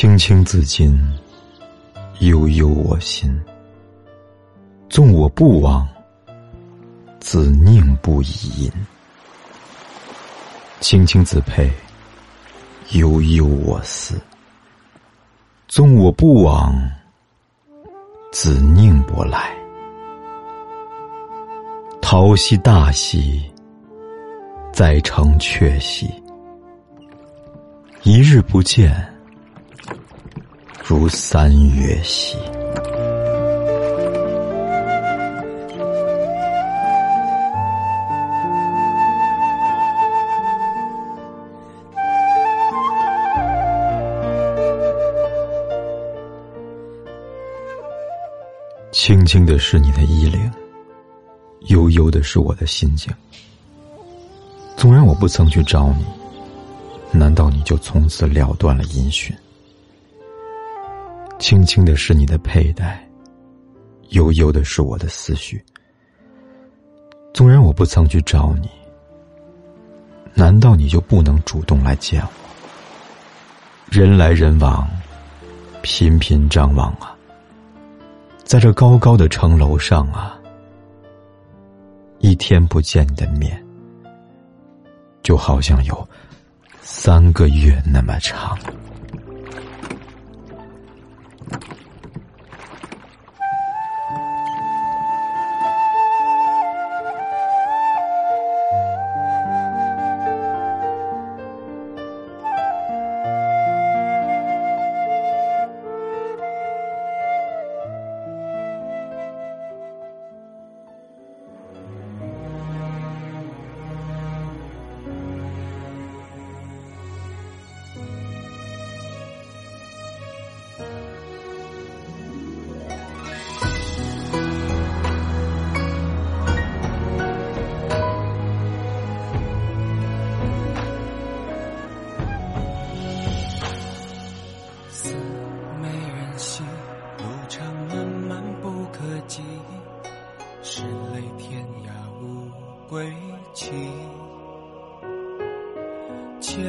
青青子衿，悠悠我心。纵我不往，子宁不以？青青子佩，悠悠我思。纵我不往，子宁不来？桃兮大兮，在城阙兮。一日不见。如三月兮，轻轻的是你的衣领，悠悠的是我的心境。纵然我不曾去找你，难道你就从此了断了音讯？轻轻的是你的佩戴，悠悠的是我的思绪。纵然我不曾去找你，难道你就不能主动来见我？人来人往，频频张望啊，在这高高的城楼上啊，一天不见你的面，就好像有三个月那么长。归期，千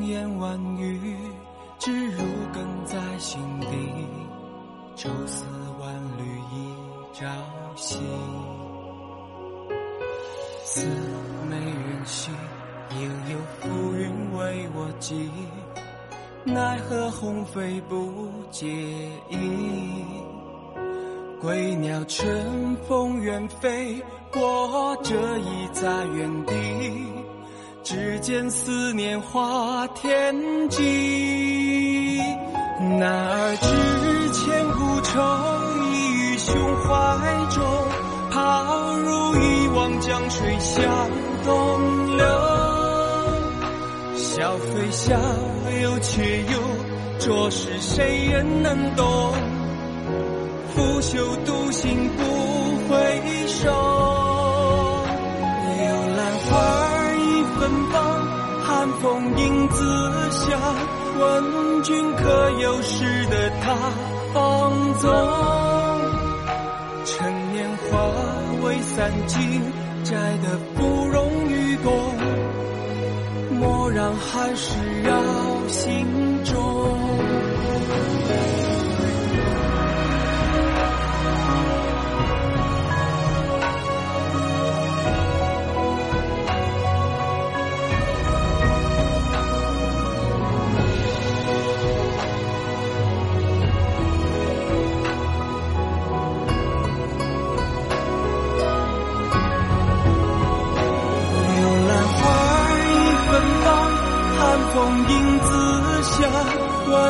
言万语只如鲠在心底，愁丝万缕一朝夕。似美人兮，应有浮云为我寄，奈何鸿飞不解意。归鸟乘风远飞过，这一在原地，只见思念化天际。男儿知千古愁，已于胸怀中，抛入一汪江水向东流。笑非笑，忧却忧，着实谁人能懂？拂袖独行不回首，柳兰花儿已芬芳，寒风影自响。问君可有识得他芳踪？趁年华未散尽，摘得不容与共。莫让寒事扰心中。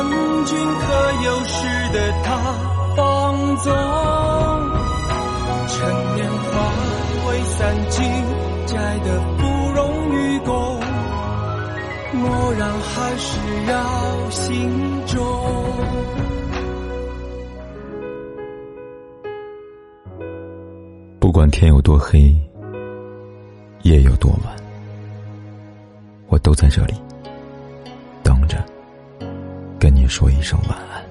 问君可有识得他放纵，趁年华未散尽，摘得芙蓉与共。蓦然还是绕心中。不管天有多黑夜有多晚。我都在这里。跟你说一声晚安。